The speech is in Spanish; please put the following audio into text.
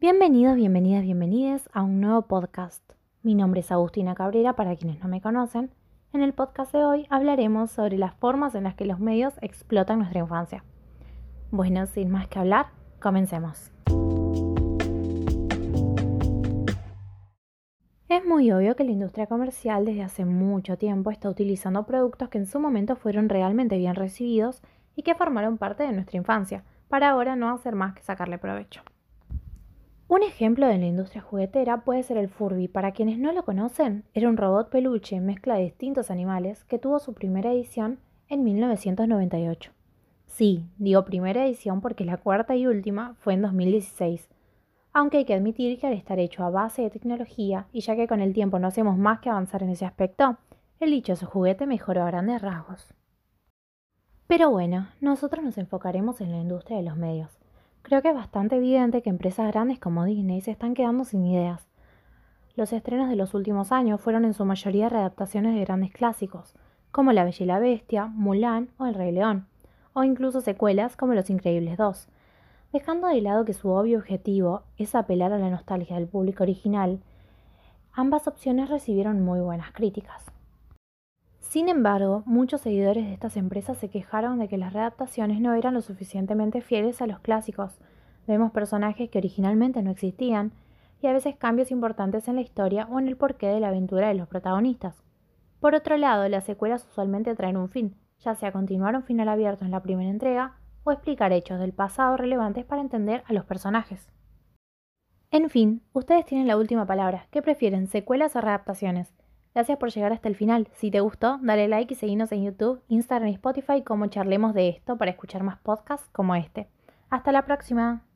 Bienvenidos, bienvenidas, bienvenidas a un nuevo podcast. Mi nombre es Agustina Cabrera para quienes no me conocen. En el podcast de hoy hablaremos sobre las formas en las que los medios explotan nuestra infancia. Bueno, sin más que hablar, comencemos. Es muy obvio que la industria comercial desde hace mucho tiempo está utilizando productos que en su momento fueron realmente bien recibidos y que formaron parte de nuestra infancia, para ahora no hacer más que sacarle provecho. Un ejemplo de la industria juguetera puede ser el Furby. Para quienes no lo conocen, era un robot peluche mezcla de distintos animales que tuvo su primera edición en 1998. Sí, digo primera edición porque la cuarta y última fue en 2016. Aunque hay que admitir que al estar hecho a base de tecnología, y ya que con el tiempo no hacemos más que avanzar en ese aspecto, el dichoso juguete mejoró a grandes rasgos. Pero bueno, nosotros nos enfocaremos en la industria de los medios Creo que es bastante evidente que empresas grandes como Disney se están quedando sin ideas. Los estrenos de los últimos años fueron en su mayoría readaptaciones de grandes clásicos, como La Bella y la Bestia, Mulan o El Rey León, o incluso secuelas como Los Increíbles 2. Dejando de lado que su obvio objetivo es apelar a la nostalgia del público original, ambas opciones recibieron muy buenas críticas. Sin embargo, muchos seguidores de estas empresas se quejaron de que las readaptaciones no eran lo suficientemente fieles a los clásicos. Vemos personajes que originalmente no existían y a veces cambios importantes en la historia o en el porqué de la aventura de los protagonistas. Por otro lado, las secuelas usualmente traen un fin, ya sea continuar un final abierto en la primera entrega o explicar hechos del pasado relevantes para entender a los personajes. En fin, ustedes tienen la última palabra. ¿Qué prefieren, secuelas o readaptaciones? Gracias por llegar hasta el final. Si te gustó, dale like y seguinos en YouTube, Instagram y Spotify como charlemos de esto para escuchar más podcasts como este. Hasta la próxima.